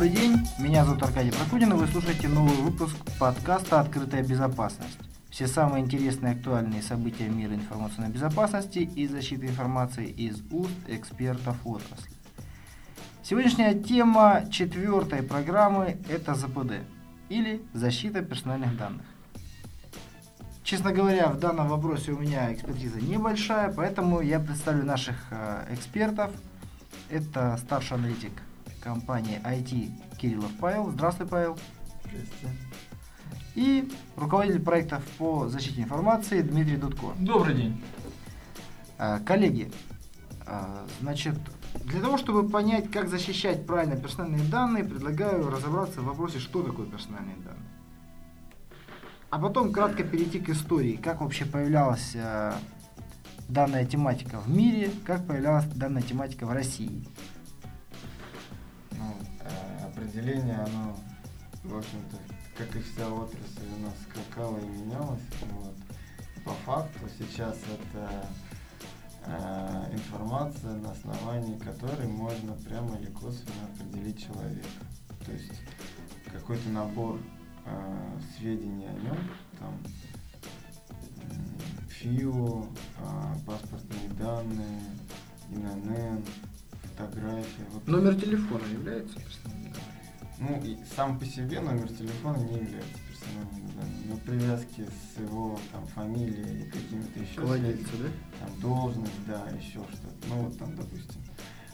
Добрый день, меня зовут Аркадий Прокудин, и вы слушаете новый выпуск подкаста «Открытая безопасность». Все самые интересные и актуальные события мира информационной безопасности и защиты информации из уст экспертов отрасли. Сегодняшняя тема четвертой программы – это ЗПД, или защита персональных данных. Честно говоря, в данном вопросе у меня экспертиза небольшая, поэтому я представлю наших э, экспертов. Это старший аналитик компании IT Кириллов Павел. Здравствуй, Павел. Здравствуйте. И руководитель проектов по защите информации Дмитрий Дудко. Добрый день. А, коллеги, а, значит, для того, чтобы понять, как защищать правильно персональные данные, предлагаю разобраться в вопросе, что такое персональные данные. А потом кратко перейти к истории, как вообще появлялась э, данная тематика в мире, как появлялась данная тематика в России. Ну, э, определение, оно, в общем-то, как и вся отрасль, у нас скакало и менялось. Вот. По факту сейчас это э, информация, на основании которой можно прямо или косвенно определить человека. То есть какой-то набор э, сведений о нем, там ФИО, э, паспортные данные, ИНН, фотографии. Вот. Номер телефона является персональным Ну, и сам по себе номер телефона не является персональным данным, но привязки с его там фамилией и какими-то еще Владельца, да? Там должность, да, еще что-то. Ну вот там, допустим.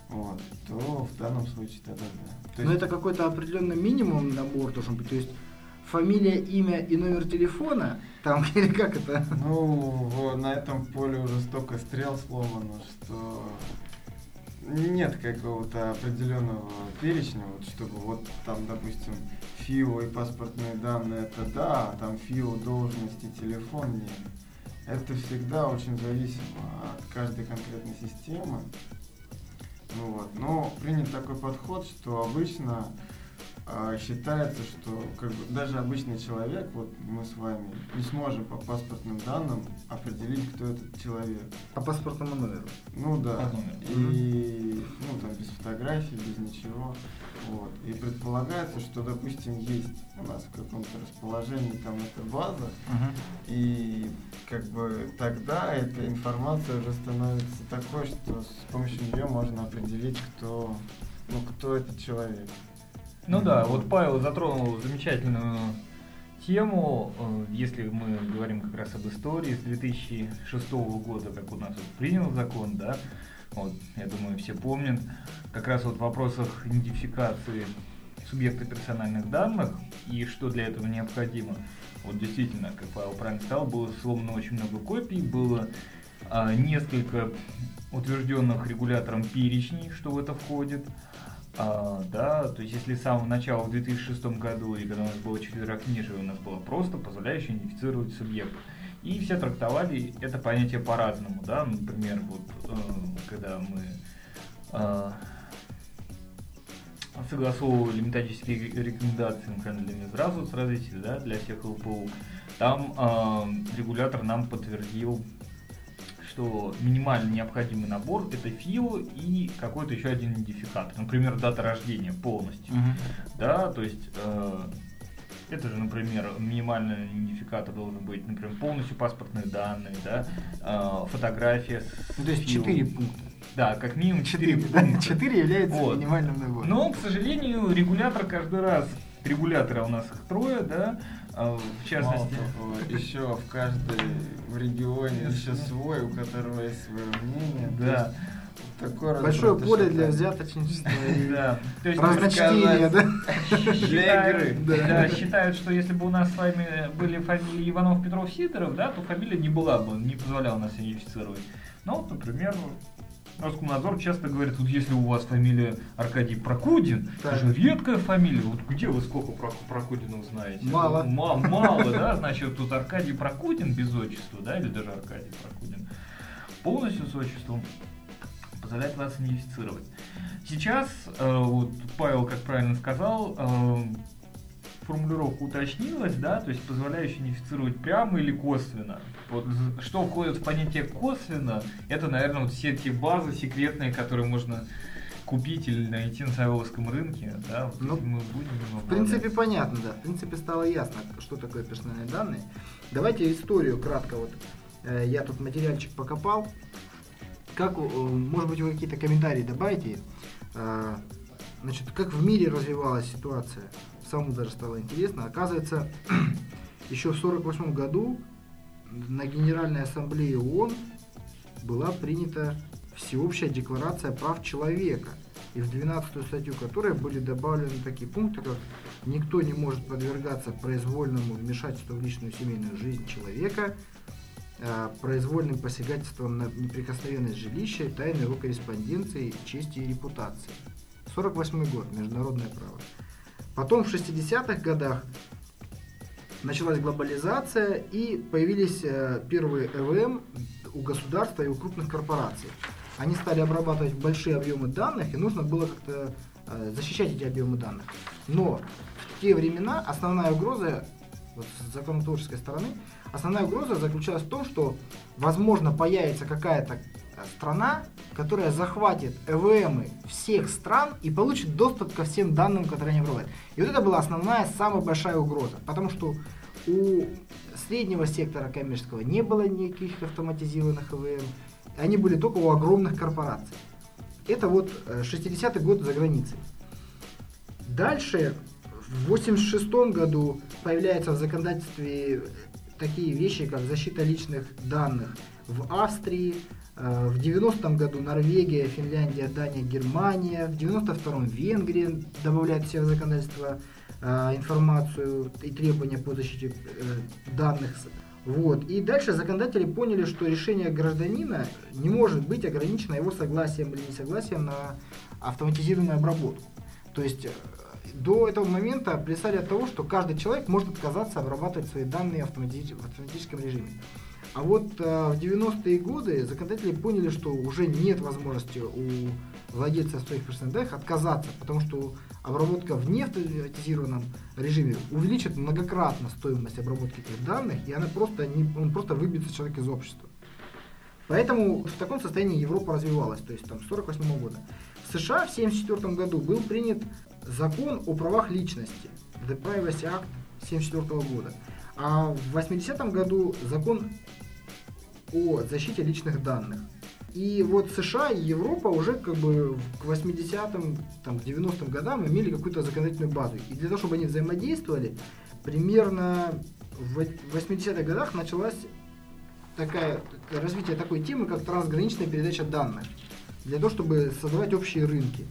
Вот, то в данном случае тогда да. То Но есть... это какой-то определенный минимум набор должен быть. То есть фамилия, имя и номер телефона, там или как это? Ну, на этом поле уже столько стрел сломано, что нет какого-то определенного перечня, вот, чтобы вот там, допустим, ФИО и паспортные данные это да, а там ФИО, должность и телефон нет. Это всегда очень зависимо от каждой конкретной системы. Ну вот. Но принят такой подход, что обычно считается, что как бы, даже обычный человек, вот мы с вами, не сможем по паспортным данным определить, кто этот человек. По паспортному номеру? Ну да. И ну там без фотографий, без ничего. Вот. И предполагается, что, допустим, есть у нас в каком-то расположении там эта база, uh-huh. и как бы тогда эта информация уже становится такой, что с помощью нее можно определить, кто, ну, кто этот человек. Ну да, вот Павел затронул замечательную тему, э, если мы говорим как раз об истории с 2006 года, как у нас вот принял закон, да, вот, я думаю, все помнят, как раз вот в вопросах идентификации субъекта персональных данных и что для этого необходимо. Вот действительно, как Павел правильно сказал, было сломано очень много копий, было а, несколько утвержденных регулятором перечней, что в это входит. А, да, то есть если с самого начала в 2006 году, и когда у нас было четверокнижие, у нас было просто позволяющее идентифицировать субъекта. И все трактовали это понятие по-разному, да, например, вот э, когда мы э, согласовывали методические рекомендации, например, для Минздравства с развития, да, для всех ЛПУ, там э, регулятор нам подтвердил что минимально необходимый набор это ФИО и какой-то еще один идентификатор, например, дата рождения полностью, uh да, то есть э, это же, например, минимальный идентификатор должен быть, например, полностью паспортные данные, да, э, фотография. Ну, то есть четыре пункта. Да, как минимум четыре пункта. Четыре является вот. минимальным набором. Но, к сожалению, регулятор каждый раз, регулятора у нас их трое, да, а в частности, того, еще в каждой в регионе еще свой, у которого есть свое мнение. Да. Такое Большое поле для взяточничества и да. разночтения, да? Для игры. Да. Считают, что если бы у нас с вами были фамилии Иванов, Петров, Сидоров, да, то фамилия не была бы, не позволяла нас идентифицировать. Ну, например, Роскомнадзор часто говорит, вот если у вас фамилия Аркадий Прокудин, это же редкая фамилия, вот где вы сколько про Прокудинов знаете? Мало. Ну, мало, да, значит, тут Аркадий Прокудин без отчества, да, или даже Аркадий Прокудин полностью с отчеством позволяет вас идентифицировать. Сейчас, э, вот Павел, как правильно сказал, э, формулировка уточнилась, да, то есть позволяющая идентифицировать прямо или косвенно. Вот, что входит в понятие косвенно, это, наверное, вот все те базы секретные, которые можно купить или найти на саровском рынке, да, вот Ну, мы будем В принципе, понятно, да. В принципе, стало ясно, что такое персональные данные. Давайте историю кратко. Вот э, я тут материальчик покопал. Как, э, может быть, вы какие-то комментарии добавите? Э, Значит, как в мире развивалась ситуация? Самому даже стало интересно. Оказывается, еще в 1948 году на Генеральной Ассамблее ООН была принята Всеобщая декларация прав человека, и в 12 статью которой были добавлены такие пункты, как никто не может подвергаться произвольному вмешательству в личную семейную жизнь человека, э, произвольным посягательством на неприкосновенность жилища, и тайны его корреспонденции, чести и репутации. 48 год, международное право. Потом в 60-х годах началась глобализация и появились э, первые ЭВМ у государства и у крупных корпораций. Они стали обрабатывать большие объемы данных, и нужно было как-то э, защищать эти объемы данных. Но в те времена основная угроза, вот с законотворческой стороны, основная угроза заключалась в том, что возможно появится какая-то страна, которая захватит ЭВМы всех стран и получит доступ ко всем данным, которые они обрабатывают. И вот это была основная, самая большая угроза, потому что у среднего сектора коммерческого не было никаких автоматизированных ЭВМ, они были только у огромных корпораций. Это вот э, 60-й год за границей. Дальше, в 86 году появляются в законодательстве такие вещи, как защита личных данных в Австрии, э, в 90-м году Норвегия, Финляндия, Дания, Германия, в 92-м Венгрия добавляет в себе законодательство э, информацию и требования по защите э, данных. Вот. И дальше законодатели поняли, что решение гражданина не может быть ограничено его согласием или несогласием на автоматизированную обработку. То есть э, до этого момента плясали от того, что каждый человек может отказаться обрабатывать свои данные в автоматическом режиме. А вот э, в 90-е годы законодатели поняли, что уже нет возможности у владельца своих персональных данных отказаться, потому что обработка в неавтоматизированном режиме увеличит многократно стоимость обработки этих данных, и она просто не, он просто выбьется человек из общества. Поэтому в таком состоянии Европа развивалась, то есть там с 48 года. В США в 1974 году был принят закон о правах личности, The Privacy Act 1974 года. А в 80 году закон о защите личных данных. И вот США и Европа уже как бы к 80-м, там, к 90-м годам имели какую-то законодательную базу. И для того, чтобы они взаимодействовали, примерно в 80-х годах началась такая, развитие такой темы, как трансграничная передача данных. Для того, чтобы создавать общие рынки.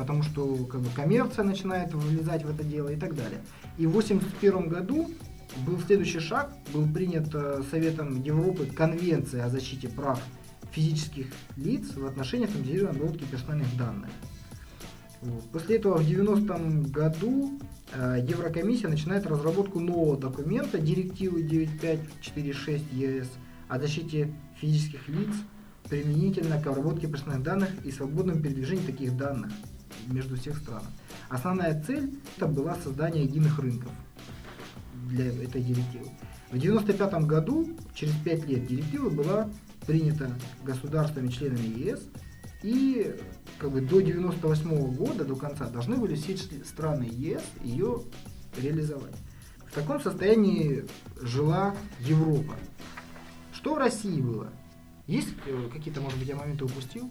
Потому что как бы, коммерция начинает влезать в это дело и так далее. И в 81 году был следующий шаг, был принят э, Советом Европы Конвенция о защите прав физических лиц в отношении автоматизированной обработки персональных данных. Вот. После этого в 90-м году э, Еврокомиссия начинает разработку нового документа, директивы 9546 ЕС о защите физических лиц применительно к обработке персональных данных и свободном передвижении таких данных между всех стран. Основная цель это была создание единых рынков для этой директивы. В 1995 году, через 5 лет, директива была принята государствами-членами ЕС, и как бы до 1998 года, до конца, должны были все страны ЕС ее реализовать. В таком состоянии жила Европа. Что в России было? Есть э, какие-то, может быть, я моменты упустил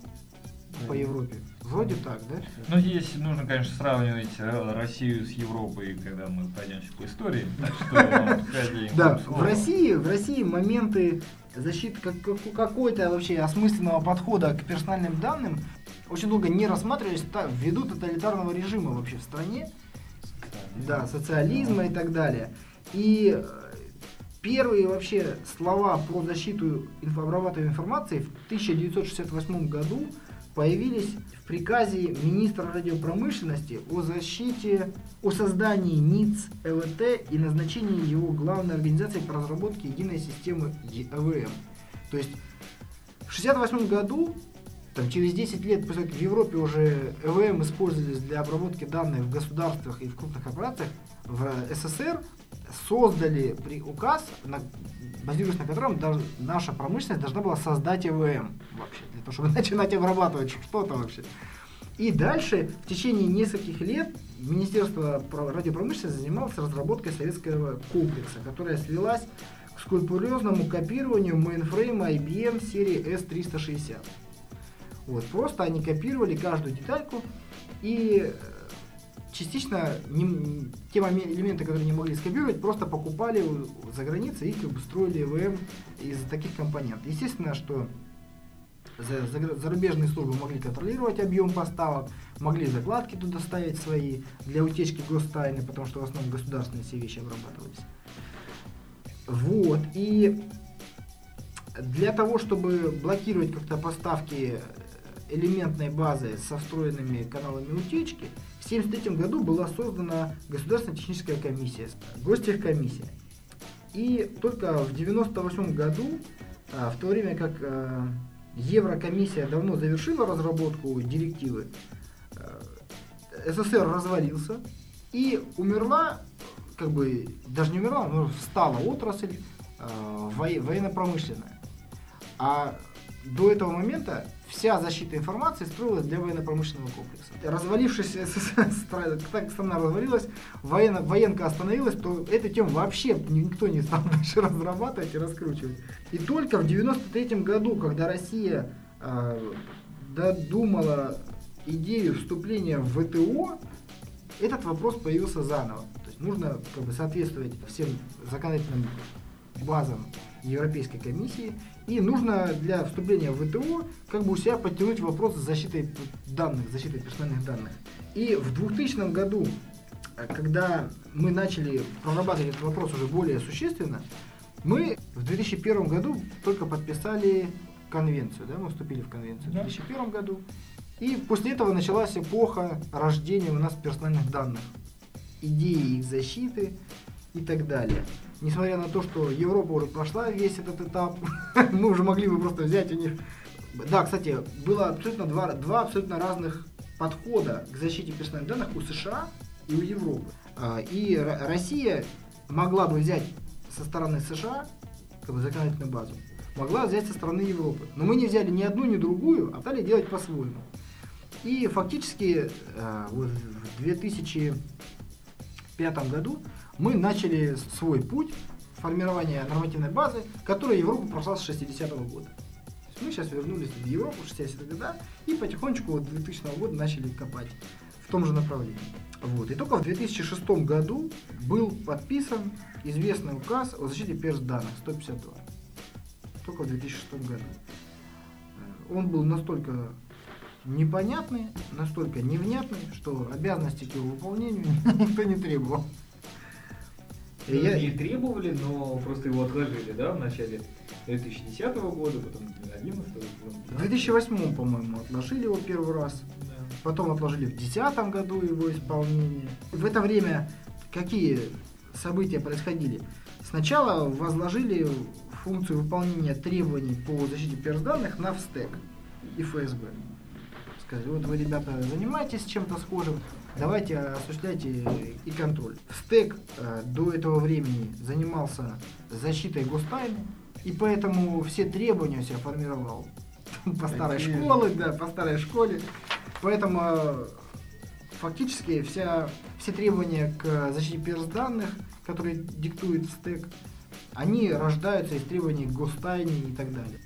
по Европе? Вроде так, да? Ну, здесь нужно, конечно, сравнивать э, Россию с Европой, когда мы пройдемся по истории. Да, Слово. в России, в России моменты защиты как, как- какой-то вообще осмысленного подхода к персональным данным очень долго не рассматривались ввиду тоталитарного режима вообще в стране, да, социализма и так далее. И э, первые вообще слова про защиту инфообрабатываемой информации в 1968 году появились в приказе министра радиопромышленности о защите, о создании НИЦ ЛТ и назначении его главной организацией по разработке единой системы ЕВМ. То есть в 1968 году, там, через 10 лет после как в Европе уже ЭВМ использовались для обработки данных в государствах и в крупных корпорациях, в СССР создали при указ, на, базируясь на котором даже наша промышленность должна была создать ЭВМ вообще, для того, чтобы начинать обрабатывать что-то вообще. И дальше, в течение нескольких лет, Министерство радиопромышленности занималось разработкой советского комплекса, которая свелась к скрупулезному копированию мейнфрейма IBM серии S360. Вот, просто они копировали каждую детальку и частично не, те элементы, которые не могли скопировать, просто покупали за границей и как бы строили ЭВМ из таких компонентов. Естественно, что за, за, зарубежные службы могли контролировать объем поставок, могли закладки туда ставить свои для утечки гостайны, потому что в основном государственные все вещи обрабатывались. Вот, и для того, чтобы блокировать как-то поставки элементной базы со встроенными каналами утечки, 1973 году была создана Государственная техническая комиссия, гостехкомиссия. И только в 1998 году, а, в то время как а, Еврокомиссия давно завершила разработку директивы, а, СССР развалился и умерла, как бы, даже не умерла, но встала отрасль военно-промышленная. А до этого момента вся защита информации строилась для военно-промышленного комплекса. Развалившись так страна развалилась, военно, военка остановилась, то эту тему вообще никто не стал дальше разрабатывать и раскручивать. И только в 93 году, когда Россия э, додумала идею вступления в ВТО, этот вопрос появился заново. То есть нужно как бы, соответствовать всем законодательным базам Европейской комиссии и нужно для вступления в ВТО как бы у себя подтянуть вопрос защиты данных, защиты персональных данных. И в 2000 году, когда мы начали прорабатывать этот вопрос уже более существенно, мы в 2001 году только подписали конвенцию, да, мы вступили в конвенцию да. в 2001 году. И после этого началась эпоха рождения у нас персональных данных, идеи их защиты и так далее несмотря на то, что Европа уже прошла весь этот этап, мы уже могли бы просто взять у них... Да, кстати, было абсолютно два, два абсолютно разных подхода к защите персональных данных у США и у Европы. А, и Россия могла бы взять со стороны США как бы законодательную базу, могла взять со стороны Европы. Но мы не взяли ни одну, ни другую, а стали делать по-своему. И фактически а, вот в 2005 году мы начали свой путь формирования нормативной базы, которая Европа прошла с 60-го года. Мы сейчас вернулись в Европу в 60-е годы и потихонечку вот 2000 года начали копать в том же направлении. Вот. И только в 2006 году был подписан известный указ о защите перс данных 152. Только в 2006 году. Э, он был настолько непонятный, настолько невнятный, что обязанности к его выполнению никто не требовал. Ну, я... Не требовали, но просто его отложили, да, в начале 2010 года, потом 2011 В 2008, по-моему, отложили его первый раз. Да. Потом отложили в 2010 году его исполнение. В это время какие события происходили? Сначала возложили функцию выполнения требований по защите персданных на ВСТЭК и ФСБ. Сказали, вот вы, ребята, занимаетесь чем-то схожим, давайте осуществляйте и контроль. Стек э, до этого времени занимался защитой гостайны, и поэтому все требования себя формировал по старой школе, да, по старой школе. Поэтому э, фактически вся, все требования к защите перс данных, которые диктует стек, они рождаются из требований к гостайне и так далее.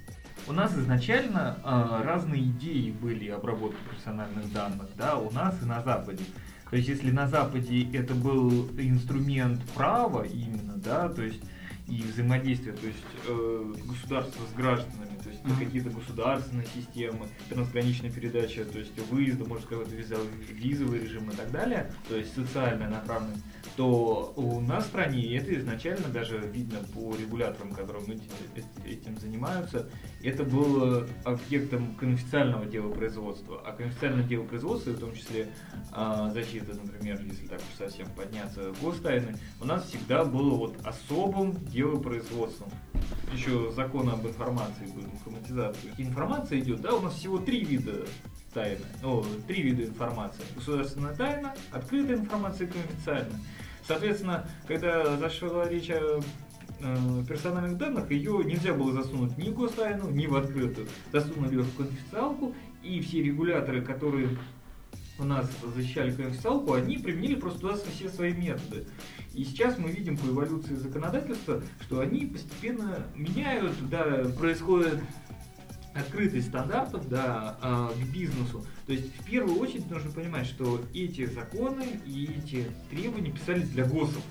У нас изначально э, разные идеи были обработки персональных данных, да, у нас и на Западе. То есть, если на Западе это был инструмент права именно, да, то есть и взаимодействия, то есть э, государства с гражданами, mm-hmm. какие-то государственные системы, трансграничная передача, то есть выезда, может сказать, визовый режим и так далее, то есть социальная направленность то у нас в стране, это изначально даже видно по регуляторам, которые этим занимаются, это было объектом конфиденциального дела производства. А конфиденциальное дело производства, в том числе а, защита, например, если так уж совсем подняться гостайны, у нас всегда было вот особым делопроизводством. Еще закон об информации был, информатизации. Информация идет, да, у нас всего три вида тайны, ну, три вида информации. Государственная тайна, открытая информация и конфиденциальная. Соответственно, когда зашла речь о э, персональных данных, ее нельзя было засунуть ни в гостайну, ни в открытую. Засунули ее в конфиденциалку, и все регуляторы, которые у нас защищали конфиденциалку, они применили просто туда все свои методы. И сейчас мы видим по эволюции законодательства, что они постепенно меняют, да, происходит открытость стандартов да, а, к бизнесу. То есть в первую очередь нужно понимать, что эти законы и эти требования писались для ГОСов.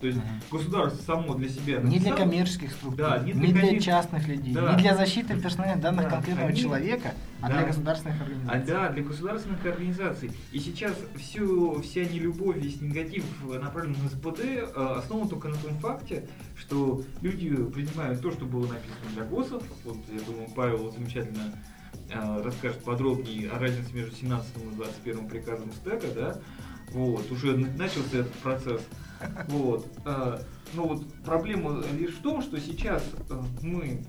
То есть угу. государство само для себя написало, Не для коммерческих структур, да, не для, не для частных людей, да. не для защиты персональных данных да, конкретного они, человека, а да, для государственных организаций. А, да, для государственных организаций. И сейчас всю, вся нелюбовь, весь негатив направлен на СПД э, основан только на том факте, что люди принимают то, что было написано для ГОСов. Вот, я думаю, Павел замечательно э, расскажет подробнее о разнице между 17 и 21 приказом СТЭКа, да, вот, уже начался этот процесс. Вот. Э, но вот проблема лишь в том, что сейчас э, мы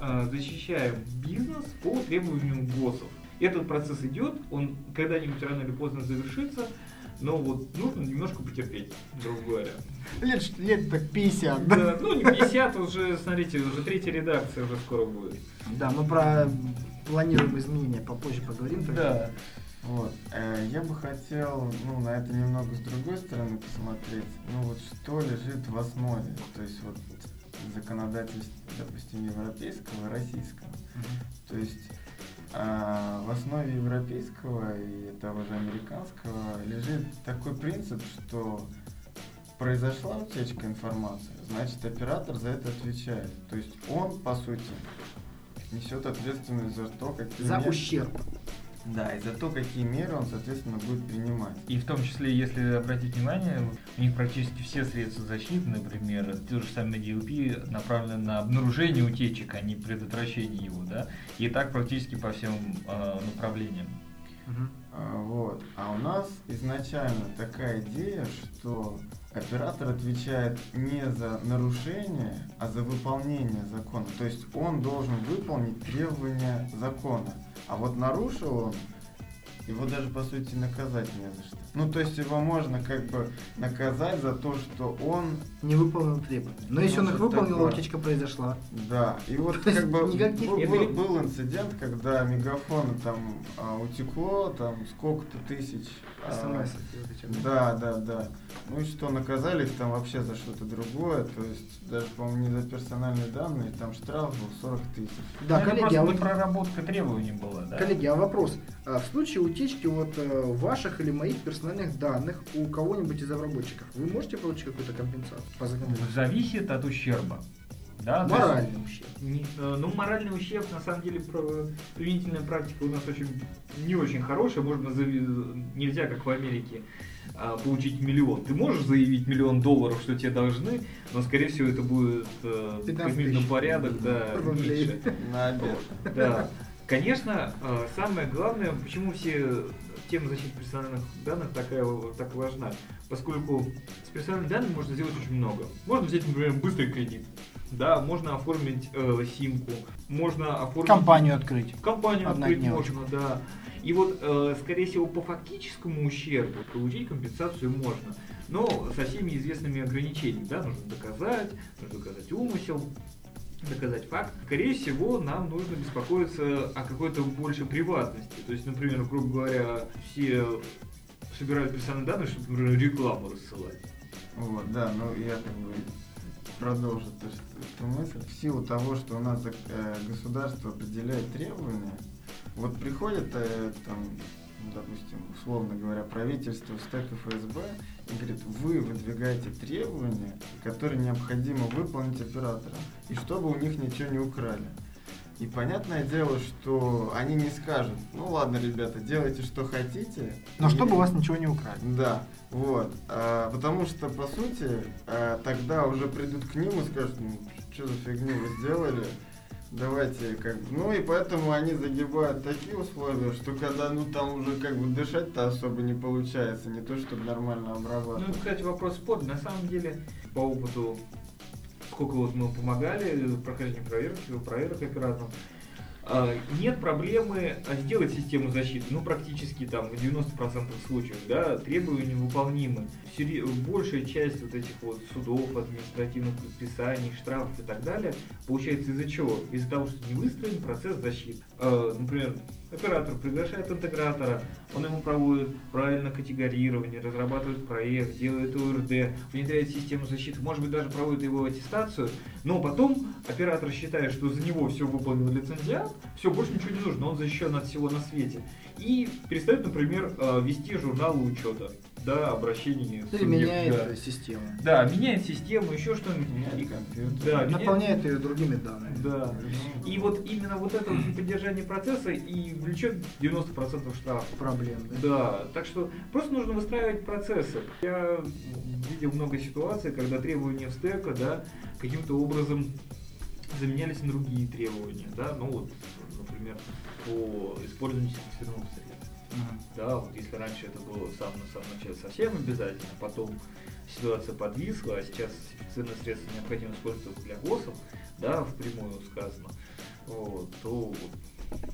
э, защищаем бизнес по требованию ГОСов. Этот процесс идет, он когда-нибудь рано или поздно завершится, но вот нужно немножко потерпеть, грубо говоря. Лет, лет так 50. Да, ну не 50, уже, смотрите, уже третья редакция уже скоро будет. Да, мы про планируемые изменения попозже поговорим. Да. Вот. Э, я бы хотел, ну, на это немного с другой стороны посмотреть. Ну, вот что лежит в основе, то есть вот законодательства, допустим, европейского и российского. Mm-hmm. То есть а, в основе европейского и того же американского лежит такой принцип, что произошла утечка информации, значит оператор за это отвечает. То есть он, по сути, несет ответственность за то, какие... За ущерб. Да, и за то, какие меры он, соответственно, будет принимать. И в том числе, если обратить внимание, у них практически все средства защиты, например, те же самые DLP направлены на обнаружение утечек, а не предотвращение его, да, и так практически по всем э, направлениям. Угу. А, вот. А у нас изначально такая идея, что оператор отвечает не за нарушение, а за выполнение закона. То есть он должен выполнить требования закона. А вот нарушил он, его даже по сути наказать не за что. Ну, то есть его можно как бы наказать за то, что он... Не выполнил требования. Но если он их выполнил, такое. утечка произошла. Да, и вот как бы был, был, был инцидент, когда мегафон там а, утекло, там сколько-то тысяч... А, да, да, да. Ну и что, наказали их там вообще за что-то другое, то есть даже, по-моему, не за персональные данные, там штраф был 40 тысяч. Да, ну, коллеги, а вот проработка требований была, да? Коллеги, а вопрос. А в случае утечки вот э, ваших или моих персональных данных у кого-нибудь из разработчиков, вы можете получить какую-то компенсацию по Зависит от ущерба. Да, моральный есть, ущерб. Не, э, ну, моральный ущерб, на самом деле, применительная практика у нас очень не очень хорошая. Можно нельзя, как в Америке, а, получить миллион. Ты можешь заявить миллион долларов, что тебе должны, но, скорее всего, это будет э, как минимум порядок, да, меньше. На обед. Да. Конечно, э, самое главное, почему все тема защиты персональных данных такая так важна, поскольку с персональными данными можно сделать очень много. Можно взять, например, быстрый кредит, да, можно оформить э, симку, можно оформить... Компанию открыть. Компанию открыть можно, да. И вот, э, скорее всего, по фактическому ущербу получить компенсацию можно, но со всеми известными ограничениями, да, нужно доказать, нужно доказать умысел, доказать факт, скорее всего, нам нужно беспокоиться о какой-то большей приватности. То есть, например, грубо говоря, все собирают персональные данные, чтобы, например, рекламу рассылать. Вот, да, ну я как бы продолжу то, что, эту мысль. В силу того, что у нас э, государство определяет требования, вот приходят э, там допустим, условно говоря, правительство, СТЭК и ФСБ, и говорит, вы выдвигаете требования, которые необходимо выполнить операторам, и чтобы у них ничего не украли. И понятное дело, что они не скажут, ну ладно, ребята, делайте что хотите. Но и... чтобы у вас ничего не украли. Да, вот. А, потому что, по сути, а, тогда уже придут к ним и скажут, ну, что за фигню вы сделали, давайте как ну и поэтому они загибают такие условия, что когда ну там уже как бы дышать-то особо не получается, не то чтобы нормально обрабатывать. Ну, кстати, вопрос спорный. На самом деле, по опыту, сколько вот мы помогали в прохождении проверки, проверок операторам, нет проблемы а, сделать систему защиты, ну, практически там в 90% случаев, да, требования выполнимы. Большая часть вот этих вот судов, административных предписаний, штрафов и так далее получается из-за чего? Из-за того, что не выстроен процесс защиты. А, например, оператор приглашает интегратора, он ему проводит правильно категорирование, разрабатывает проект, делает ОРД, внедряет систему защиты, может быть даже проводит его аттестацию, но потом оператор считает, что за него все выполнил лицензиат, все, больше ничего не нужно, он защищен от всего на свете. И перестает, например, э, вести журналы учета да, обращений. Или меняет да. систему. Да, меняет систему, еще что-нибудь. Меняет компьютер. Да, наполняет ее другими данными. Да. И вот именно вот это вот поддержание процесса и влечет 90% штрафов. Проблем. Да? да, так что просто нужно выстраивать процессы. Я видел много ситуаций, когда требования в стека, да, каким-то образом заменялись на другие требования, да, ну вот, например, по использованию сертифицированных средств. Да, вот если раньше это было сам на самом начале совсем обязательно, потом ситуация подвисла, а сейчас сертифицированные средства необходимо использовать для ГОСов, да, впрямую сказано, вот, то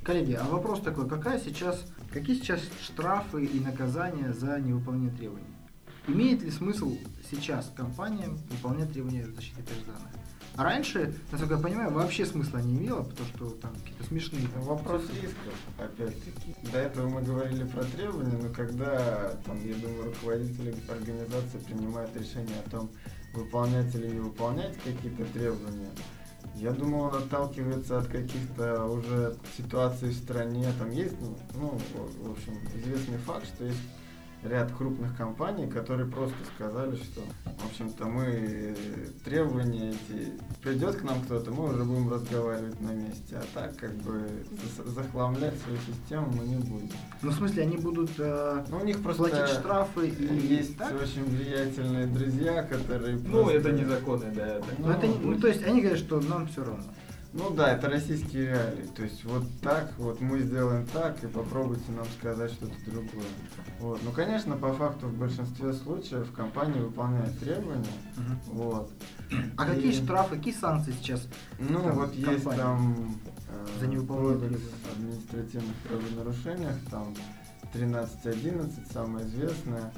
Коллеги, а вопрос такой, какая сейчас, какие сейчас штрафы и наказания за невыполнение требований? Имеет ли смысл сейчас компаниям выполнять требования защиты персонала? А раньше, насколько я понимаю, вообще смысла не имело, потому что там какие-то смешные... Вопрос рисков, опять-таки. До этого мы говорили про требования, но когда, там, я думаю, руководители организации принимают решение о том, выполнять или не выполнять какие-то требования, я думаю, он отталкивается от каких-то уже ситуаций в стране. Там есть, ну, ну, в общем, известный факт, что есть ряд крупных компаний, которые просто сказали, что, в общем-то, мы требования эти, придет к нам кто-то, мы уже будем разговаривать на месте, а так, как бы, захламлять свою систему мы не будем. Ну, в смысле, они будут э, ну, у них просто платить штрафы и... Есть так? очень влиятельные друзья, которые... Ну, просто... это незаконно, да. Это... Ну, это, ну, то есть, они говорят, что нам все равно. Ну да, это российские реалии. То есть вот так, вот мы сделаем так, и попробуйте нам сказать что-то другое. Вот. Ну, конечно, по факту в большинстве случаев компания выполняет требования. Угу. Вот. А и... какие штрафы, какие санкции сейчас? Ну, там, вот компания? есть там э, за невыполнение административных правонарушениях, там 13.11, самое известное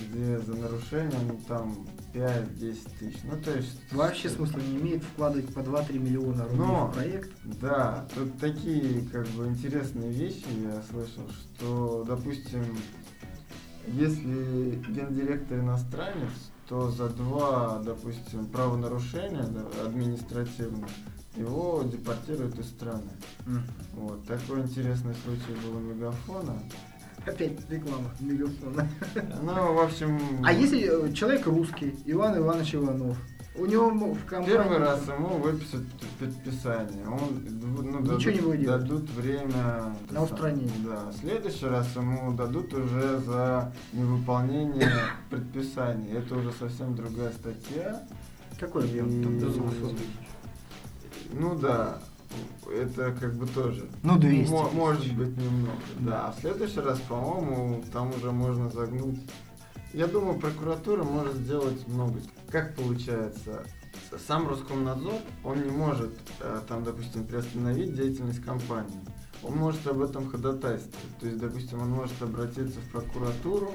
где за нарушение ну, там 5-10 тысяч. Ну, то есть... Вообще смысла не имеет вкладывать по 2-3 миллиона рублей Но, в проект? Да, тут такие как бы интересные вещи я слышал, что, допустим, если гендиректор иностранец, то за два, допустим, правонарушения административных его депортируют из страны. Mm. Вот. Такой интересный случай был у Мегафона. Опять реклама мегафона. Ну, в общем... А если человек русский, Иван Иванович Иванов, у него в компании... Первый раз ему выпишут предписание. Он, ну, Ничего дадут, не будет. Дадут время... На устранение. Да. В следующий раз ему дадут уже за невыполнение предписаний. Это уже совсем другая статья. Какой объем? Ну да это как бы тоже. Ну, 200. М- может быть немного, да. да. А в следующий раз, по-моему, там уже можно загнуть. Я думаю, прокуратура может сделать много. Как получается? Сам Роскомнадзор, он не может, э, там, допустим, приостановить деятельность компании он может об этом ходатайствовать. То есть, допустим, он может обратиться в прокуратуру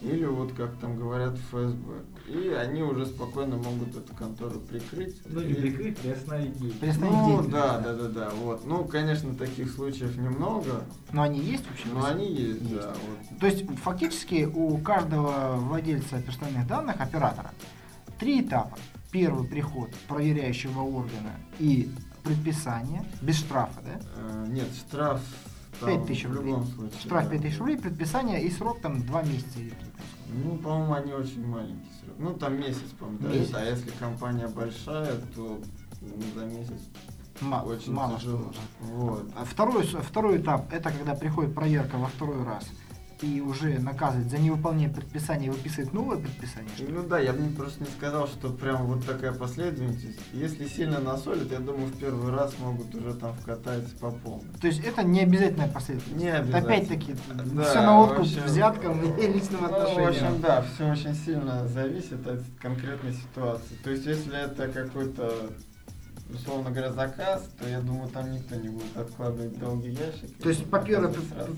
или вот как там говорят в ФСБ. И они уже спокойно могут эту контору прикрыть. Ну не прикрыть, приостановить деятельность. Приостановить ну, деятельность. Да, да, да, да. Вот. Ну, конечно, таких случаев немного. Но они есть вообще? Но они есть, есть. да. Вот. То есть, фактически у каждого владельца персональных данных, оператора, три этапа. Первый приход проверяющего органа и предписание, без штрафа, да? Э, нет, штраф 5 тысяч рублей. В любом случае, Штраф да, 5 тысяч рублей, предписание и срок там 2 месяца или 3. Ну, по-моему, они очень маленький срок. Ну, там месяц, по-моему, месяц. а если компания большая, то ну, за месяц Ма- очень мало тяжело. Что вот. А второй, второй этап это когда приходит проверка во второй раз и уже наказывает за невыполнение предписания и выписывает новое предписание? Что ну да, я бы просто не сказал, что прям вот такая последовательность. Если сильно насолят, я думаю, в первый раз могут уже там вкатать по полной. То есть это не обязательная последовательность? Не обязательно. Опять-таки, да, все на откуп общем, взяткам и личным отношениям. Ну, в общем, да, все очень сильно зависит от конкретной ситуации. То есть если это какой-то условно говоря, заказ, то я думаю, там никто не будет откладывать долгий ящик. То есть по первой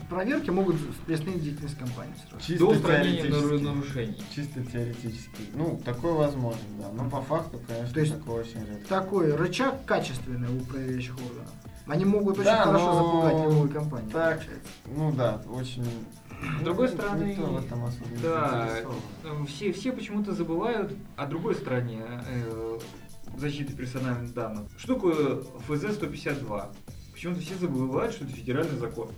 проверке могут приостановить деятельность компании сразу. Чисто До устранения теоретически. нарушений. Чисто теоретически. Ну, такое возможно, да. Но по факту, конечно, То есть такое очень редко. Такой рычаг качественный у проверяющих органов. Они могут очень Да, хорошо но запугать любую компанию. так, получается. Ну да, очень. С другой ну, стороны, никто в этом особо не Да, заинтересован. все, все почему-то забывают о другой стороне э, защиты персональных данных. Что такое ФЗ-152? Почему-то все забывают, что это федеральный закон.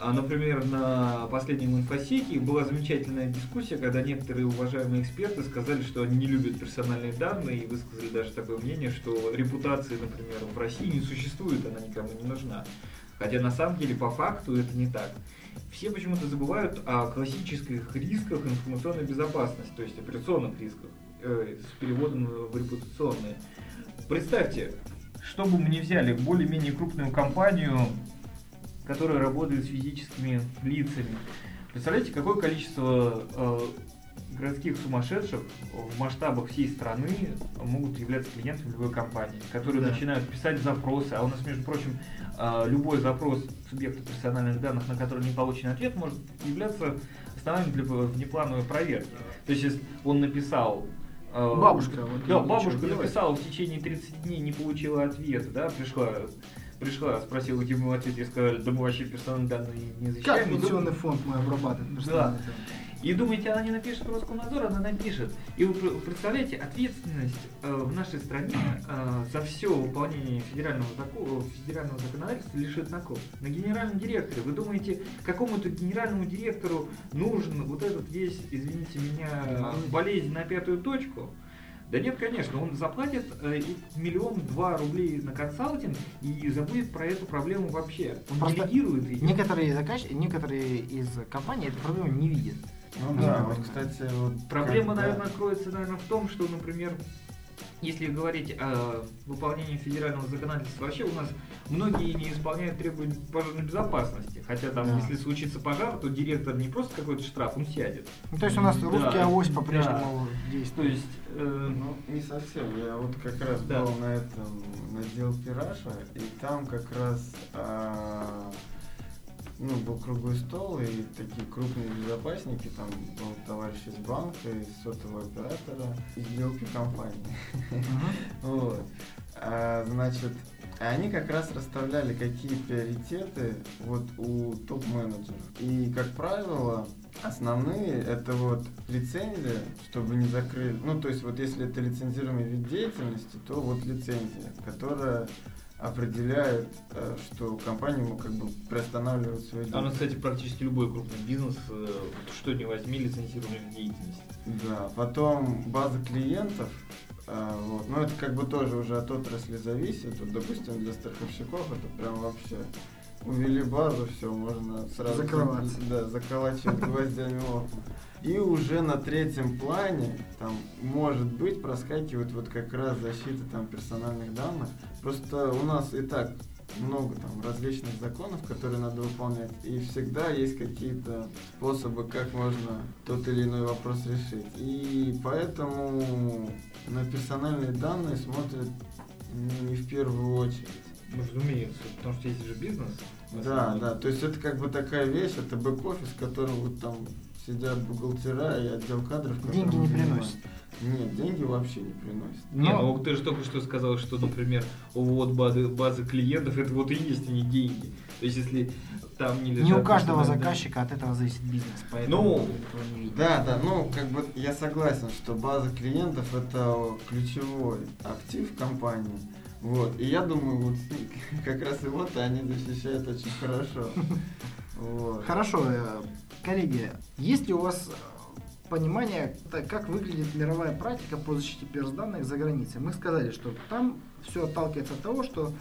А, например, на последнем инфосеке была замечательная дискуссия, когда некоторые уважаемые эксперты сказали, что они не любят персональные данные и высказали даже такое мнение, что репутации, например, в России не существует, она никому не нужна. Хотя на самом деле по факту это не так. Все почему-то забывают о классических рисках информационной безопасности, то есть операционных рисках, э, с переводом в репутационные. Представьте, Что бы мы ни взяли, более-менее крупную компанию, которая работает с физическими лицами. Представляете, какое количество э, городских сумасшедших в масштабах всей страны могут являться клиентами любой компании, которые Да. начинают писать запросы, а у нас, между прочим, э, любой запрос субъекта персональных данных, на который не получен ответ, может являться основанием для внеплановой проверки. То есть, если он написал э, Бабушка, вот да, бабушка написала в течение 30 дней, не получила ответа, да, пришла, пришла, спросила, где мой ответ, и сказали, да мы вообще персональные данные не Как защищаем. И пенсионный фонд мой обрабатывает персональные данные? И думаете, она не напишет Роскомнадзор, она напишет. И вы пр- представляете, ответственность э, в нашей стране э, за все выполнение федерального, зако- федерального законодательства лежит на ком? На генеральном директоре. Вы думаете, какому-то генеральному директору нужен вот этот весь, извините меня, болезнь на пятую точку? Да нет, конечно, он заплатит э, и миллион-два рублей на консалтинг и забудет про эту проблему вообще. Он Просто делегирует ее. Некоторые заказчики, некоторые из компаний эту проблему не видят. Ну да, вот, кстати, вот... Проблема, когда- наверное, кроется, наверное, в том, что, например, если говорить о выполнении федерального законодательства, вообще у нас многие не исполняют требования пожарной безопасности. Хотя там, Да. если случится пожар, то директор не просто какой-то штраф, он сядет. Ну, то есть у нас Да, русский авось да. по-прежнему То действует. есть, э, Ну, не совсем. Я вот как раз Да. был на этом, на дел Пираша, и там как раз а, ну, был круглый стол, и такие крупные безопасники, там был товарищ из банка, из сотового оператора, из сделки компании. Вот. А, значит, они как раз расставляли, какие приоритеты вот у топ-менеджеров. И, как правило, основные это вот лицензия, чтобы не закрыли. Ну, то есть, вот если это лицензируемый вид деятельности, то вот лицензия, которая определяет, э, что компания ему как бы приостанавливает свою А деятельность. кстати, практически любой крупный бизнес, э, что не возьми, лицензируемая деятельность. Да, потом база клиентов, а, вот. но это как бы тоже уже от отрасли зависит. Вот, допустим, для страховщиков это прям вообще увели базу, все, можно сразу Закрываться. да, заколачивать гвоздями окна. И уже на третьем плане, там, может быть, проскакивает вот как раз защита там персональных данных. Просто у нас и так много там различных законов, которые надо выполнять, и всегда есть какие-то способы, как можно тот или иной вопрос решить. И поэтому на персональные данные смотрят не в первую очередь. Ну, разумеется, потому что есть же бизнес. Да, да, то есть это как бы такая вещь, это бэк-офис, в котором вот там сидят бухгалтера и отдел кадров. Деньги не занимаются. Нет, деньги вообще не приносят. Не, Но- ну ты же только что сказал, что, например, вот базы, базы клиентов, это вот и есть они деньги. То есть если там не лежат... Не у каждого персональные заказчика от этого зависит бизнес, поэтому Ну. Да, да, ну как бы я согласен, что база клиентов это ключевой актив компании. Вот. И я думаю, вот как раз его-то они защищают очень хорошо. Вот. Хорошо, э, коллеги, есть ли у вас э, понимание, как выглядит мировая практика по защите персданных за границей? Мы сказали, что там все отталкивается от того, что,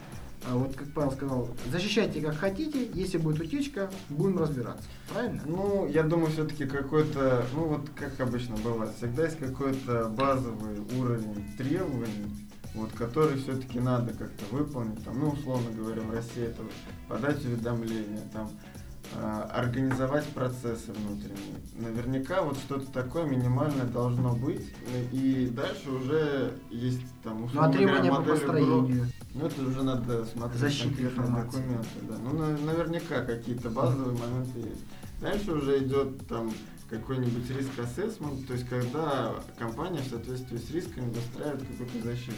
э, вот как Павел сказал, защищайте как хотите, если будет утечка, будем разбираться. Правильно? Ну, я думаю, все-таки какой-то, ну вот как обычно бывает, всегда есть какой-то базовый уровень требований, вот, который все-таки надо как-то выполнить. Там, ну, условно говоря, в России это подать уведомления, там, а, организовать процессы внутренние. Наверняка вот что-то такое минимальное должно быть, и дальше уже есть там Ну, а требования по построению. угро- Ну, это уже надо смотреть конкретные информации. документы. Да. Ну, на- наверняка какие-то базовые моменты есть. Дальше уже идет там какой-нибудь риск ассессмент, то есть когда компания в соответствии с рисками выстраивает какую-то защиту.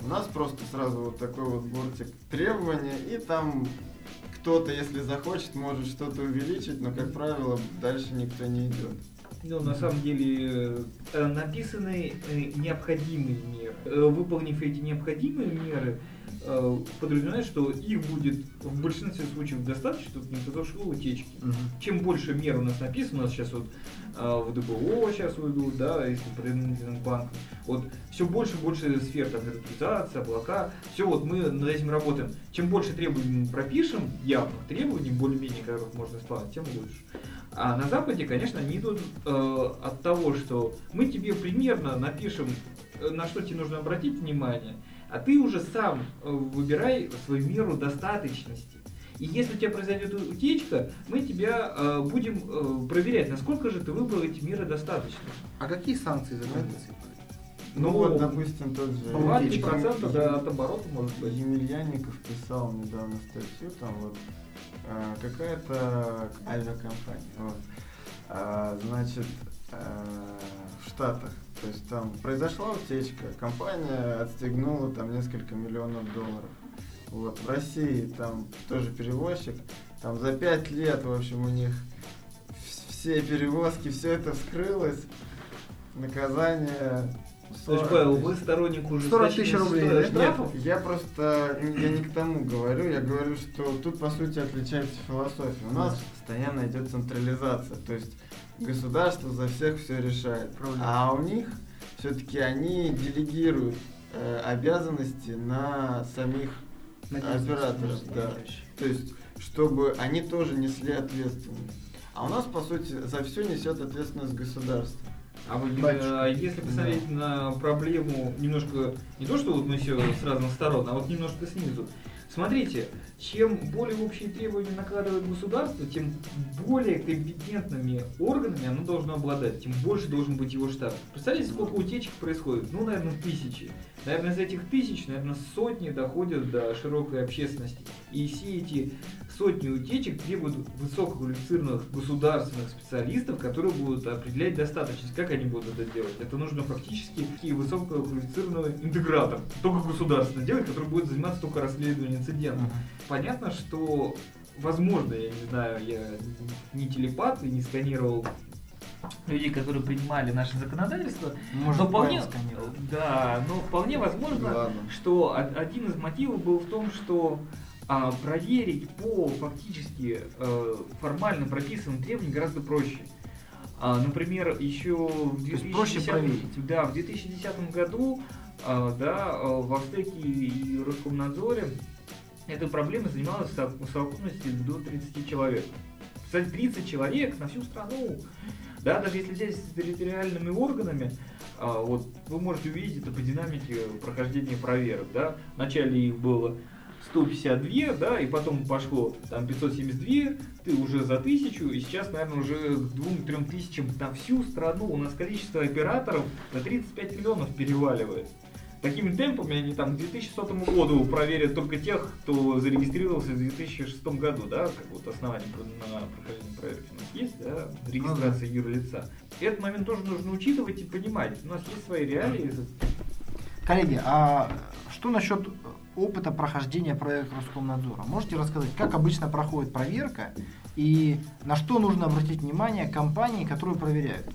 У нас просто сразу вот такой вот бортик требования, и там кто-то, если захочет, может что-то увеличить, но, как правило, дальше никто не идет. Ну, на самом деле, э, написаны э, необходимые меры. Э, Выполнив эти необходимые меры, э, подразумевает, что их будет в большинстве случаев достаточно, чтобы не произошло утечки. Чем больше мер у нас написано, у нас сейчас вот э, в ДБО сейчас уйдут, да, если принадлежит банк, вот все больше и больше сфер, там, виртуализация, облака, все вот мы над этим работаем. Чем больше требований мы пропишем, явных требований, более-менее которых можно исполнять, тем лучше. А на Западе, конечно, они идут э, от того, что мы тебе примерно напишем, э, на что тебе нужно обратить внимание, а ты уже сам э, выбирай свою меру достаточности. И если у тебя произойдет утечка, мы тебя э, будем э, проверять, насколько же ты выбрал эти меры достаточно. А какие санкции за границей? Ну, Ну, вот, допустим, тот же... Бывает, 2-3% да, от оборота может быть. Емельянников писал недавно статью, там вот а, какая-то авиакомпания, вот, А, значит, в Штатах, то есть там произошла утечка, компания отстегнула там несколько миллионов долларов. Вот, в России там тоже перевозчик, там за пять лет, в общем, у них вс- все перевозки, все это вскрылось, наказание... То есть, 40 Павел, тысяч. вы сторонник 40 ужесточения тысяч рублей, штрафов? Нет, я просто я не к тому говорю, я говорю, что тут по сути отличается философия. У нас постоянно идет централизация, то есть государство за всех все решает. Правильно. А у них все-таки они делегируют э, обязанности на самих операторов, да. То есть, чтобы они тоже несли ответственность. А у нас, по сути, за все несет ответственность государство. А вы, э, если посмотреть на проблему немножко, не то что вот мы все с разных сторон, а вот немножко снизу. Смотрите, чем более общие требования накладывает государство, тем более компетентными органами оно должно обладать, тем больше должен быть его штат. Представляете, сколько утечек происходит? Ну, наверное, тысячи. Наверное, из этих тысяч, наверное, сотни доходят до широкой общественности. И все эти сотни утечек требуют высококвалифицированных государственных специалистов, которые будут определять достаточность. Как они будут это делать? Это нужно фактически такие высококвалифицированный интегратор, только государственный делать, который будет заниматься только расследованием инцидентов. Понятно, что возможно, я не знаю, я не телепат и не сканировал людей, которые принимали наше законодательство, Может, но вполне, да, но вполне возможно, Ладно. что од- один из мотивов был в том, что а, проверить по фактически э, формально прописанным требованиям гораздо проще. А, например, еще в есть проще 2010, проверить. да, в 2010 году а, да, а, в Астеке и Роскомнадзоре этой проблемой занималась в со- в совокупности до 30 человек. Кстати, 30 человек на всю страну. Да, даже если взять с территориальными органами, а, вот вы можете увидеть это по динамике прохождения проверок. Да? Вначале их было 152, да, и потом пошло там 572, ты уже за тысячу, и сейчас, наверное, уже к 2-3 тысячам на всю страну у нас количество операторов на 35 миллионов переваливает. Такими темпами они там к 2100 году проверят только тех, кто зарегистрировался в 2006 году, да, как вот основание на прохождение проверки у нас есть, да, регистрация юрлица. Этот момент тоже нужно учитывать и понимать. У нас есть свои реалии. Коллеги, а что насчет опыта прохождения проекта Роскомнадзора? Можете рассказать, как обычно проходит проверка и на что нужно обратить внимание компании, которые проверяют?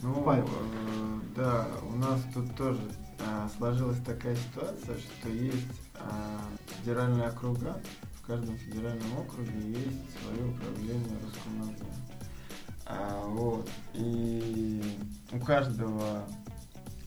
Ну, Павел. э, да, у нас тут тоже а, сложилась такая ситуация, что есть а, федеральные округа, в каждом федеральном округе есть свое управление Роскомнадзора. А, вот. И у каждого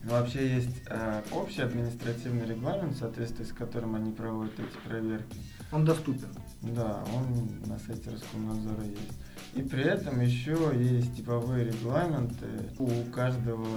Вообще есть э, общий административный регламент, в соответствии с которым они проводят эти проверки. Он доступен. Да, он на сайте Роскомнадзора есть. И при этом еще есть типовые регламенты у каждого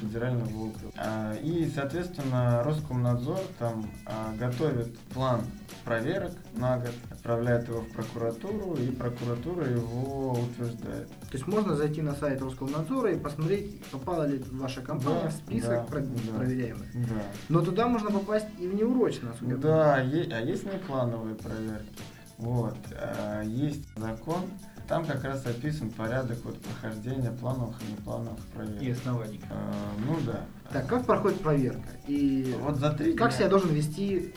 федерального округа. А, И, соответственно, Роскомнадзор там а, готовит план проверок на год, отправляет его в прокуратуру, и прокуратура его утверждает. То есть можно зайти на сайт Роскомнадзора и посмотреть, попала ли ваша компания Да, в список да, про- да. проверяемых. Да. Но туда можно попасть и внеурочно, Да, е- а есть неплановые проверки. Вот. а, Есть закон, там как раз описан порядок вот прохождения плановых и неплановых проверок. И оснований. А, Ну да. Так, как проходит проверка? И Вот за три как дня- себя должен вести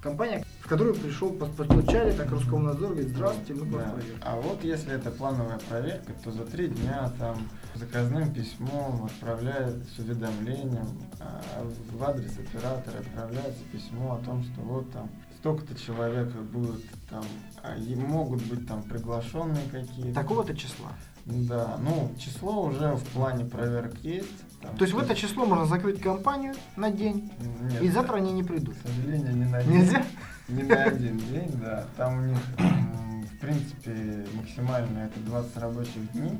компания, в которую пришел, по- постучали, так Роскомнадзор говорит, здравствуйте, мы Да. А вот если это плановая проверка, то за три дня там заказным письмом отправляют с уведомлением а, в адрес оператора отправляется письмо о том, что вот там столько-то человек будут там, а, могут быть там приглашенные какие-то. Такого-то числа. Да, ну число уже в плане проверок есть. Там, То есть в это число можно закрыть компанию на день, Нет, и завтра они не придут. К сожалению, не на один, Нельзя? не на один день, да. Там у них, в принципе, максимально это 20 рабочих дней.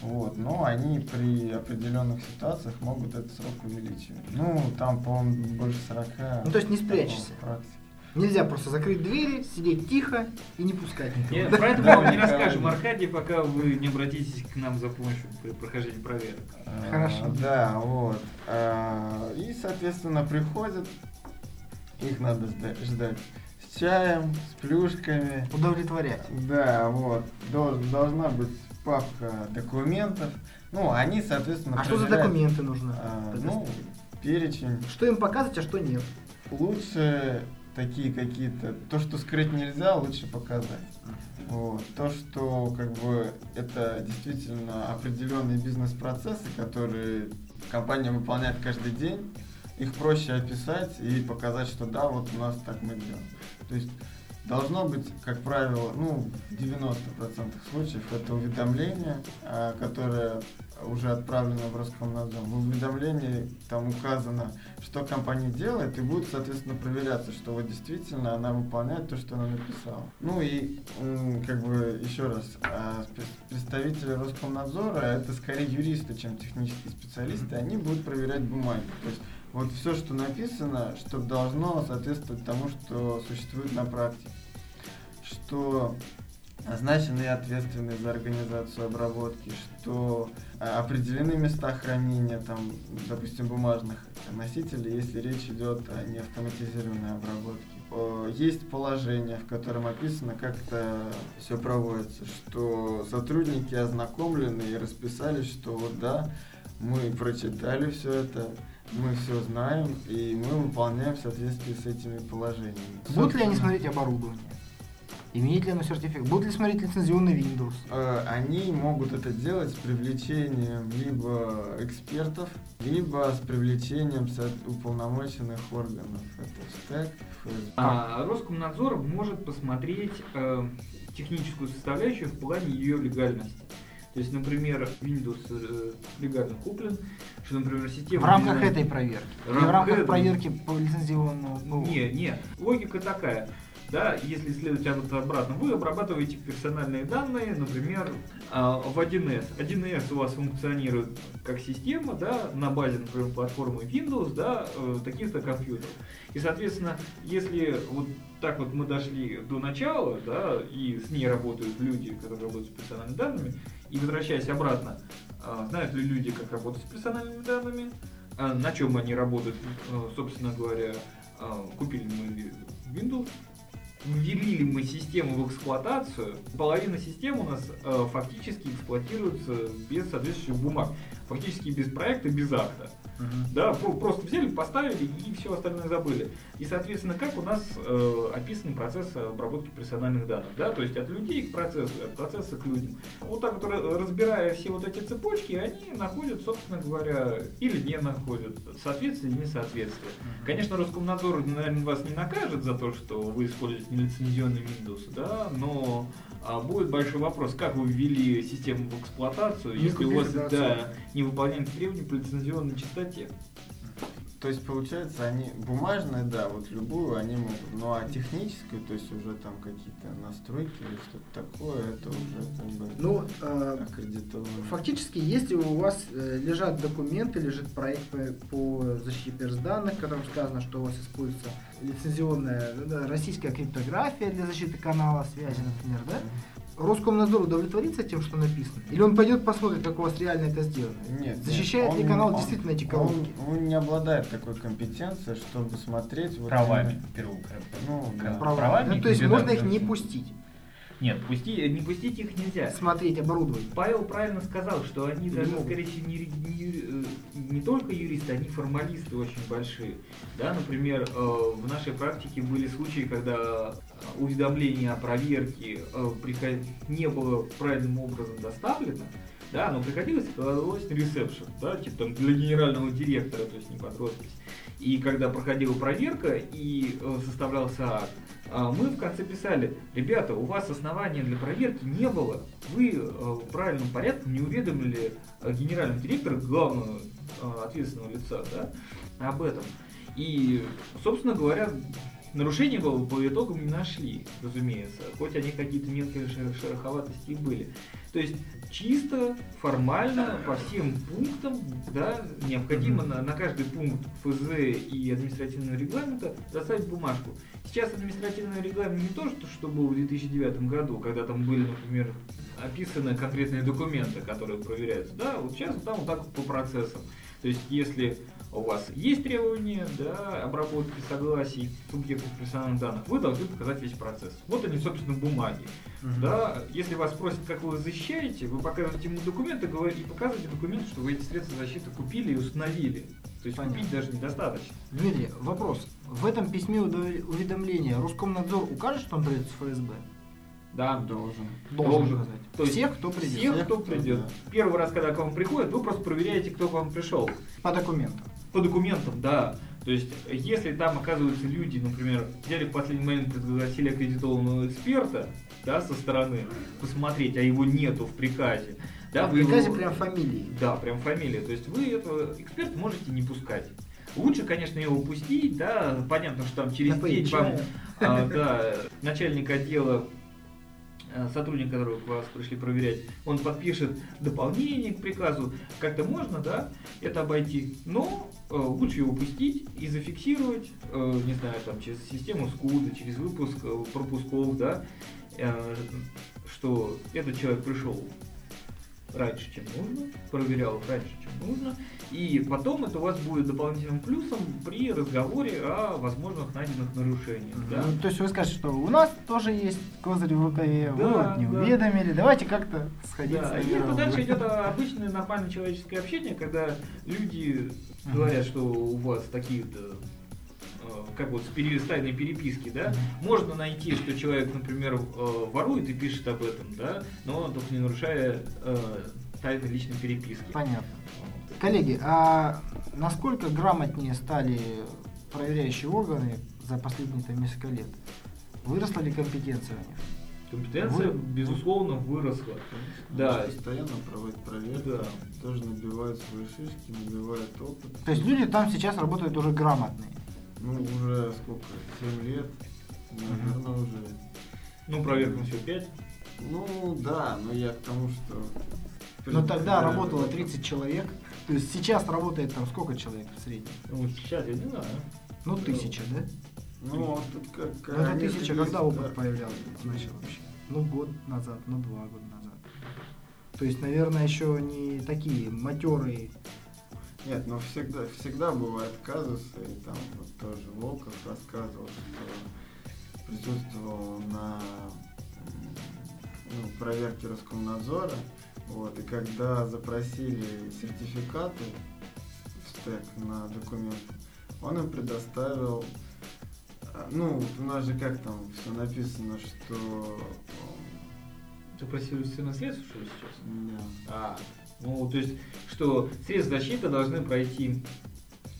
Вот, но они при определенных ситуациях могут этот срок увеличивать. Ну, там, по-моему, больше 40. Ну, то есть не спрячешься. Практики. Нельзя просто закрыть двери, сидеть тихо и не пускать никого. Нет, про это мы вам не расскажем, Аркадий, пока вы не обратитесь к нам за помощью при прохождении проверок. А, Хорошо. Да, вот. А, И, соответственно, приходят, их надо жда- ждать с чаем, с плюшками. Удовлетворять. Да, вот. Дол- должна быть папка документов. Ну, они, соответственно, А что за документы нужно? а, ну, перечень. Что им показывать, а что нет? Лучше такие какие-то... То, что скрыть нельзя, лучше показать. Вот. То, что как бы это действительно определенные бизнес-процессы, которые компания выполняет каждый день, их проще описать и показать, что да, вот у нас так мы делаем. То есть должно быть, как правило, ну, в 90% случаев это уведомление, а, которое уже отправлено в Роскомнадзор. В уведомлении там указано, что компания делает, и будет, соответственно, проверяться, что вот действительно она выполняет то, что она написала. Ну и, как бы, еще раз, а, представители Роскомнадзора, это скорее юристы, чем технические специалисты, они будут проверять бумаги. То есть вот все, что написано, что должно соответствовать тому, что существует на практике. Что назначены и ответственные за организацию обработки, что а, определены места хранения, там, допустим, бумажных носителей, если речь идет о неавтоматизированной обработке. Есть положение, в котором описано, как это все проводится, что сотрудники ознакомлены и расписались, что вот да, мы прочитали все это, мы все знаем, и мы выполняем в соответствии с этими положениями. Будут ли они смотреть оборудование? Имеет ли оно сертификат? Будут ли смотреть лицензионный Windows? Э, они могут это делать с привлечением либо экспертов, либо с привлечением уполномоченных органов. Это СТЭК, ФСБ. А Роскомнадзор может посмотреть э, техническую составляющую в плане ее легальности. То есть, например, Windows э, легально куплен, что, например, система... В рамках не- этой проверки. В Или в рамках проверки по лицензионному. ну, Не, не. Логика такая. Да, если следовать об- обратно, вы обрабатываете персональные данные, например, а, в 1С. 1С у вас функционирует как система, да, на базе, например, платформы Windows, да, э, таких-то компьютеров. И, соответственно, если вот так вот мы дошли до начала, да, и с ней работают люди, которые работают с персональными данными, и возвращаясь обратно, а, знают ли люди, как работать с персональными данными, а, на чем они работают, э, собственно говоря, купили мы Windows, ввели ли мы систему в эксплуатацию, половина систем у нас э, фактически эксплуатируется без соответствующих бумаг, фактически без проекта, без акта. Да, про- просто взяли, поставили и все остальное забыли. И, соответственно, как у нас э, описан процесс обработки персональных данных, да, то есть от людей к процессу, от процесса к людям. Вот так вот ра- разбирая все вот эти цепочки, они находят, собственно говоря, или не находят соответствие или несоответствие. Конечно, Роскомнадзор, наверное, вас не накажет за то, что вы используете нелицензионный Windows, да, но а, будет большой вопрос, как вы ввели систему в эксплуатацию, Не если у вас да, не выполняется требования по лицензионной частоте. То есть, получается, они бумажные, да, вот любую они могут. Ну а техническую, то есть уже там какие-то настройки или что-то такое, это уже как бы Ну, э, аккредитовано. Фактически, если у вас э, лежат документы, лежит проект по, защите персданных, в котором сказано, что у вас используется лицензионная да, российская криптография для защиты канала связи, например, да? Роскомнадзор удовлетворится тем, что написано? Или он пойдет посмотрит, как у вас реально это сделано? Нет, Защищает нет, ли он- канал он- действительно эти он, колонки? он не обладает такой компетенцией, чтобы смотреть вот Правами, именно- очередь. Ну, да. Правами Ну, то есть можно их не пустить, Нет, пусти, не пустить их нельзя. смотреть, оборудовать. Павел правильно сказал, что они Или даже, могут. скорее всего, не, не э, не только юристы, они формалисты очень большие. Да, например, э, в нашей практике были случаи, когда уведомление о проверке э, не было правильным образом доставлено, да, но приходилось кладывалось на ресепшн, да, типа там для генерального директора, то есть не под роспись. И когда проходила проверка и э, составлялся акт, а, мы в конце писали, ребята, у вас основания для проверки не было, вы э, в правильном порядке не уведомили э, генерального директора, главного ответственного лица, да, об этом. И, собственно говоря, нарушений было по итогам не нашли, разумеется, хоть они какие-то мелкие шер- шероховатости и были. То есть чисто, формально, по всем пунктам, да, необходимо Мгм. на, на каждый пункт ФЗ и административного регламента доставить бумажку. Сейчас административный регламент не то, что, что был в 2009 году, когда там были, например, описаны конкретные документы, которые проверяются. Да, вот сейчас там вот так вот по процессам. То есть, если у вас есть требования, да, обработки согласий субъектов персональных данных, вы должны показать весь процесс. Вот они, собственно, бумаги. Да, если вас спросят, как вы защищаете, вы показываете ему документы и показываете документы, что вы эти средства защиты купили и установили. То есть Понятно. купить даже недостаточно. Дмитрий, вопрос. В этом письме уведомления Роскомнадзор укажет, что он придет с ФСБ? Да, Должен. Должен Должен. указать. То есть Всех, кто придет. Всех, кто, придет. да. Первый раз, когда к вам приходит, вы просто проверяете, кто к вам пришел. По документам. По документам, да. То есть, если там оказываются люди, например, взяли в последний момент, пригласили аккредитованного эксперта, да, со стороны, посмотреть, а его нету в приказе, да, в вы его- приказе прям фамилии. Да, прям фамилия. То есть вы этого эксперта можете не пускать. Лучше, конечно, его пустить, да, понятно, что там через день вам, а, да, начальник отдела сотрудник, которого к вас пришли проверять, он подпишет дополнение к приказу, как-то можно, да, это обойти, но э, лучше его пустить и зафиксировать, э, не знаю, там, через систему СКУДа, через выпуск э, пропусков, да, э, что этот человек пришел раньше, чем нужно, проверял раньше, чем нужно, и потом это у вас будет дополнительным плюсом при разговоре о возможных найденных нарушениях, да. Ну, то есть вы скажете, что у нас тоже есть козырь в рукаве, вы Да, вот не да. уведомили, давайте как-то сходить Да, и это дальше идет а, обычное нормальное человеческое общение, когда люди говорят, что у вас такие-то как вот с пере- с тайной переписки, да, можно найти, что человек, например, э, ворует и пишет об этом, да, но только не нарушая э, тайны личной переписки. Понятно. Коллеги, а насколько грамотнее стали проверяющие органы за последние там, несколько лет? Выросла ли компетенция у них? Компетенция, Вы- безусловно, выросла. Да, Постоянно проводят проверки. Да. Тоже набивают свои шишки, набивают опыт. То есть люди там сейчас работают уже грамотные. Ну, уже сколько? 7 лет. Наверное, уже. ну проверка все 5. Ну, да, но я к тому, что... Но тогда Да. работало 30 человек. То есть сейчас работает там сколько человек в среднем? Ну, сейчас я не знаю. Ну, тысяча, да? Ну, вот тут как... Ну, это тысяча, когда опыт появлялся, начал вообще? Ну, год назад, ну, два года назад. То есть, наверное, еще не такие матерые. Нет, но всегда, всегда бывают казусы, и там вот тоже Волков рассказывал, что присутствовал на ну, проверке Роскомнадзора, вот, и когда запросили сертификаты в стек на документы, он им предоставил, а, ну, у нас же как там все написано, что Запросили все наследство, что ли, сейчас? да, А, ну, то есть, что средства защиты должны пройти,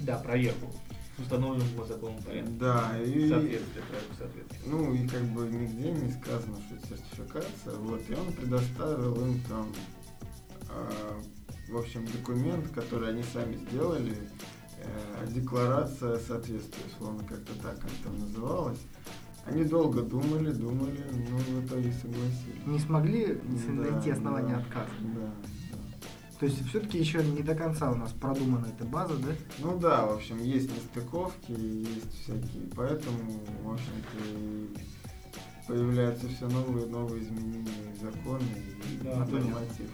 да, проверку в установленном по закону порядке. да, и, Соответствие, проверку соответствия. Ну и как бы нигде не сказано, что это сертификация. Вот, и он предоставил им там, э, в общем, документ, который они сами сделали, э, декларация соответствия, словно как-то так она там называлась. Они долго думали, думали, но в итоге согласились. Не смогли Да, найти основания да, отказа. Да. То есть все-таки еще не до конца у нас продумана эта база, да? Ну да, в общем, есть нестыковки, есть всякие, поэтому, в общем-то, и появляются все новые и новые изменения в законы и Да, норматив.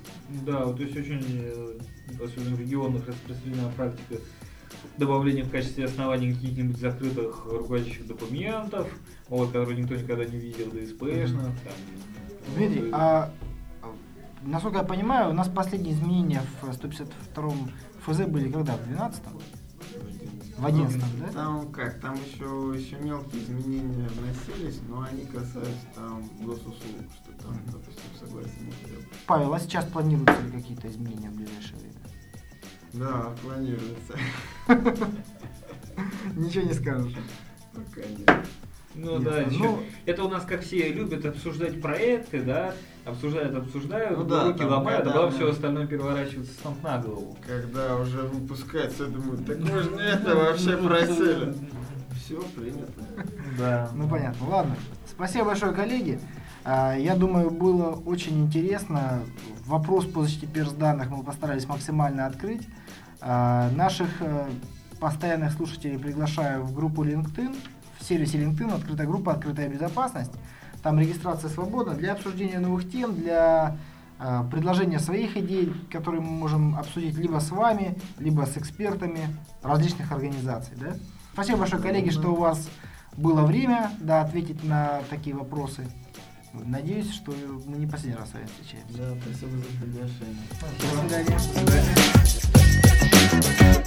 Да, вот, то есть очень, э, особенно в регионах, распространена практика добавления в качестве оснований каких-нибудь закрытых руководящих документов, вот, которые никто никогда не видел, ДСПшных. там, Дмитрий, вот, а а, насколько я понимаю, у нас последние изменения в 152-м ФЗ были когда? В 12-м? В 11 да? Там как, там еще, еще мелкие изменения вносились, но они касаются там госуслуг, что там, допустим, согласие не требует. Павел, а сейчас планируются ли какие-то изменения в ближайшее время? Да, планируется. Ничего не скажешь. Пока нет. Ну да, Ну- это у нас как все любят обсуждать проекты, да, обсуждают, обсуждают, Ну да, руки там ломают, а потом все остальное переворачивается с ног на голову. Когда уже выпускается, я думаю, так мы же не это вообще просили. Все принято. Да. Ну понятно. Ладно. Спасибо большое, коллеги. А, Я думаю, было очень интересно. Вопрос по защите перс-данных мы постарались максимально открыть. А, Наших э, постоянных слушателей приглашаю в группу LinkedIn. В сервисе LinkedIn открытая группа «Открытая безопасность». Там регистрация свободна для обсуждения новых тем, для э, предложения своих идей, которые мы можем обсудить либо с вами, либо с экспертами различных организаций. Да? Спасибо большое, коллеги, что у вас было время да, ответить на такие вопросы. Надеюсь, что мы не последний раз с вами встречаемся. Да, спасибо за приглашение. До свидания.